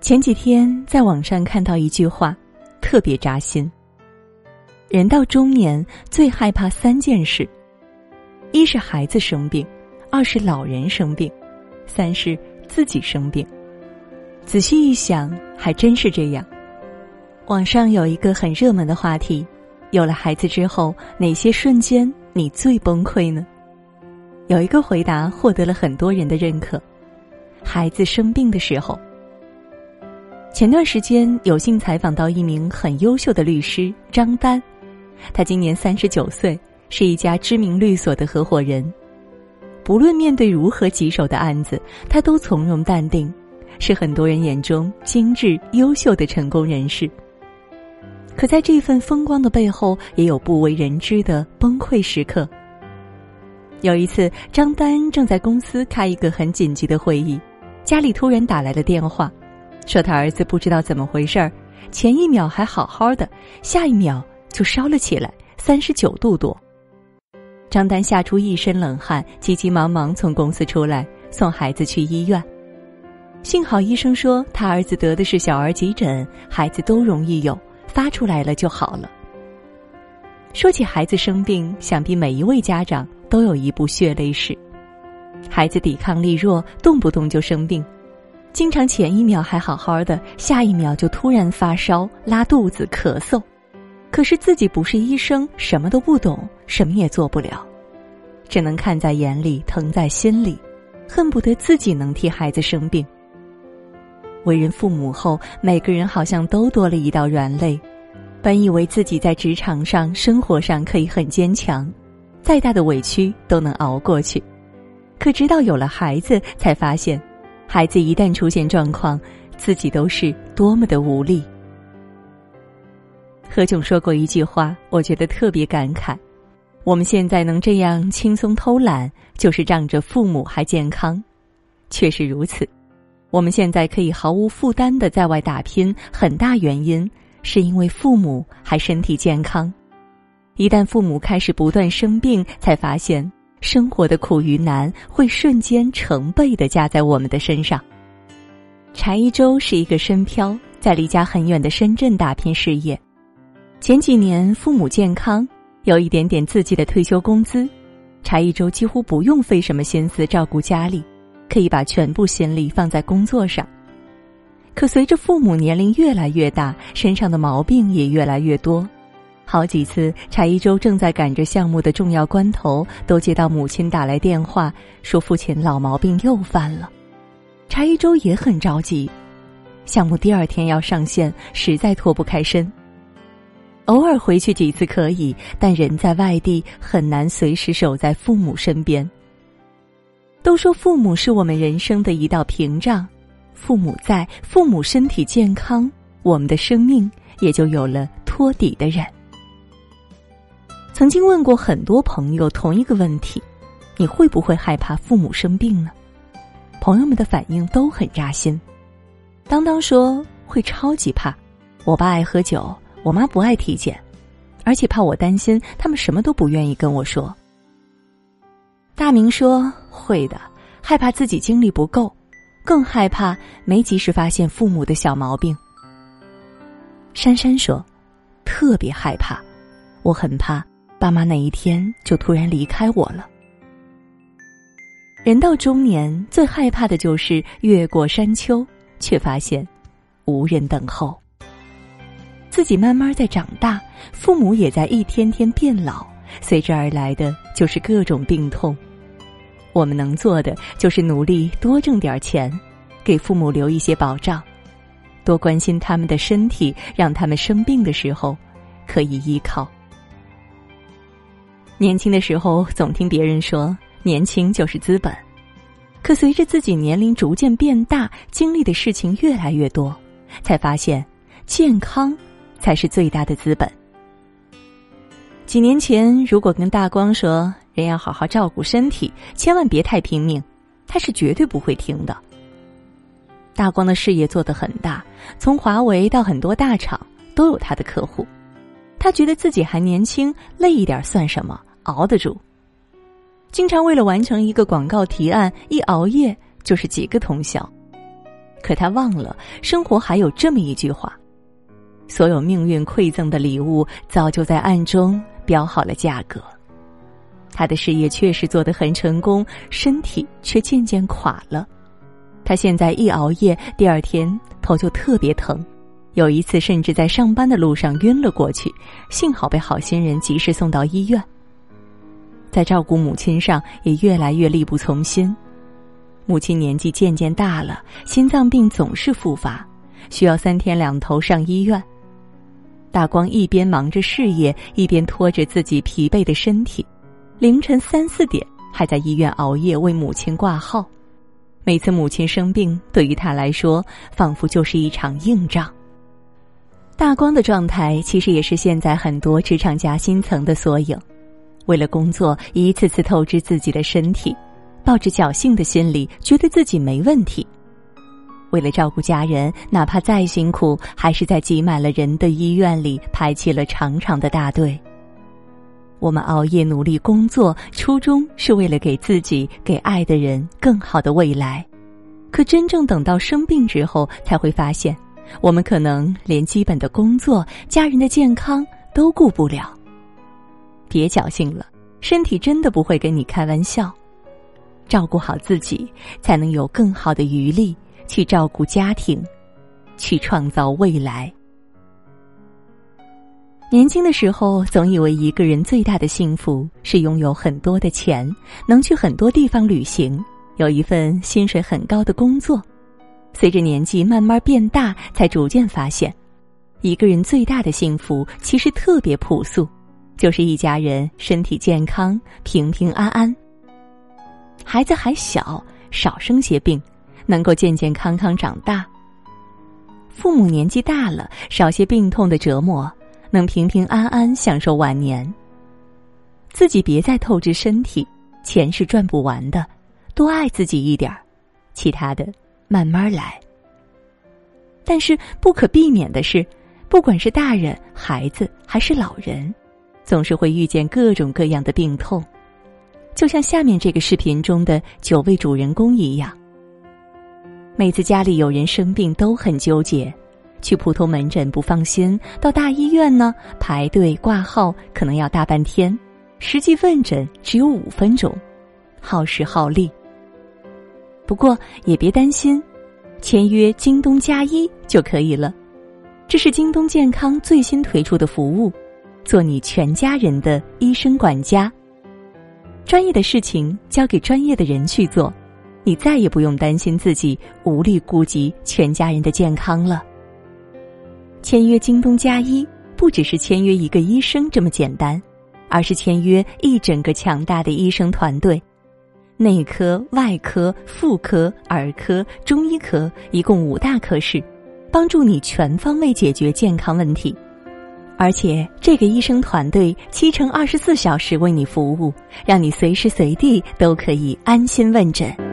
前几天在网上看到一句话，特别扎心。人到中年最害怕三件事：一是孩子生病，二是老人生病，三是自己生病。仔细一想，还真是这样。网上有一个很热门的话题：有了孩子之后，哪些瞬间你最崩溃呢？有一个回答获得了很多人的认可：孩子生病的时候。前段时间有幸采访到一名很优秀的律师张丹，他今年三十九岁，是一家知名律所的合伙人。不论面对如何棘手的案子，他都从容淡定，是很多人眼中精致优秀的成功人士。可在这份风光的背后，也有不为人知的崩溃时刻。有一次，张丹正在公司开一个很紧急的会议，家里突然打来了电话。说他儿子不知道怎么回事儿，前一秒还好好的，下一秒就烧了起来，三十九度多。张丹吓出一身冷汗，急急忙忙从公司出来送孩子去医院。幸好医生说他儿子得的是小儿急诊，孩子都容易有，发出来了就好了。说起孩子生病，想必每一位家长都有一部血泪史：孩子抵抗力弱，动不动就生病。经常前一秒还好好的，下一秒就突然发烧、拉肚子、咳嗽，可是自己不是医生，什么都不懂，什么也做不了，只能看在眼里，疼在心里，恨不得自己能替孩子生病。为人父母后，每个人好像都多了一道软肋，本以为自己在职场上、生活上可以很坚强，再大的委屈都能熬过去，可直到有了孩子，才发现。孩子一旦出现状况，自己都是多么的无力。何炅说过一句话，我觉得特别感慨：我们现在能这样轻松偷懒，就是仗着父母还健康。确实如此，我们现在可以毫无负担的在外打拼，很大原因是因为父母还身体健康。一旦父母开始不断生病，才发现。生活的苦与难会瞬间成倍的加在我们的身上。柴一周是一个深漂，在离家很远的深圳打拼事业。前几年父母健康，有一点点自己的退休工资，柴一周几乎不用费什么心思照顾家里，可以把全部心力放在工作上。可随着父母年龄越来越大，身上的毛病也越来越多。好几次，柴一周正在赶着项目的重要关头，都接到母亲打来电话，说父亲老毛病又犯了。柴一周也很着急，项目第二天要上线，实在脱不开身。偶尔回去几次可以，但人在外地很难随时守在父母身边。都说父母是我们人生的一道屏障，父母在，父母身体健康，我们的生命也就有了托底的人。曾经问过很多朋友同一个问题：你会不会害怕父母生病呢？朋友们的反应都很扎心。当当说会超级怕，我爸爱喝酒，我妈不爱体检，而且怕我担心，他们什么都不愿意跟我说。大明说会的，害怕自己精力不够，更害怕没及时发现父母的小毛病。珊珊说，特别害怕，我很怕。爸妈哪一天就突然离开我了？人到中年，最害怕的就是越过山丘，却发现无人等候。自己慢慢在长大，父母也在一天天变老，随之而来的就是各种病痛。我们能做的就是努力多挣点钱，给父母留一些保障，多关心他们的身体，让他们生病的时候可以依靠。年轻的时候总听别人说年轻就是资本，可随着自己年龄逐渐变大，经历的事情越来越多，才发现健康才是最大的资本。几年前，如果跟大光说人要好好照顾身体，千万别太拼命，他是绝对不会听的。大光的事业做得很大，从华为到很多大厂都有他的客户，他觉得自己还年轻，累一点算什么？熬得住。经常为了完成一个广告提案，一熬夜就是几个通宵。可他忘了，生活还有这么一句话：所有命运馈赠的礼物，早就在暗中标好了价格。他的事业确实做得很成功，身体却渐渐垮了。他现在一熬夜，第二天头就特别疼，有一次甚至在上班的路上晕了过去，幸好被好心人及时送到医院。在照顾母亲上也越来越力不从心，母亲年纪渐渐大了，心脏病总是复发，需要三天两头上医院。大光一边忙着事业，一边拖着自己疲惫的身体，凌晨三四点还在医院熬夜为母亲挂号。每次母亲生病，对于他来说仿佛就是一场硬仗。大光的状态其实也是现在很多职场夹心层的缩影。为了工作，一次次透支自己的身体，抱着侥幸的心理，觉得自己没问题。为了照顾家人，哪怕再辛苦，还是在挤满了人的医院里排起了长长的大队。我们熬夜努力工作，初衷是为了给自己、给爱的人更好的未来。可真正等到生病之后，才会发现，我们可能连基本的工作、家人的健康都顾不了。别侥幸了，身体真的不会跟你开玩笑。照顾好自己，才能有更好的余力去照顾家庭，去创造未来。年轻的时候，总以为一个人最大的幸福是拥有很多的钱，能去很多地方旅行，有一份薪水很高的工作。随着年纪慢慢变大，才逐渐发现，一个人最大的幸福其实特别朴素。就是一家人身体健康、平平安安。孩子还小，少生些病，能够健健康康长大。父母年纪大了，少些病痛的折磨，能平平安安享受晚年。自己别再透支身体，钱是赚不完的，多爱自己一点儿，其他的慢慢来。但是不可避免的是，不管是大人、孩子还是老人。总是会遇见各种各样的病痛，就像下面这个视频中的九位主人公一样。每次家里有人生病都很纠结，去普通门诊不放心，到大医院呢排队挂号可能要大半天，实际问诊只有五分钟，耗时耗力。不过也别担心，签约京东加一就可以了，这是京东健康最新推出的服务。做你全家人的医生管家，专业的事情交给专业的人去做，你再也不用担心自己无力顾及全家人的健康了。签约京东加一，不只是签约一个医生这么简单，而是签约一整个强大的医生团队，内科、外科、妇科、儿科、中医科，一共五大科室，帮助你全方位解决健康问题。而且，这个医生团队七乘二十四小时为你服务，让你随时随地都可以安心问诊。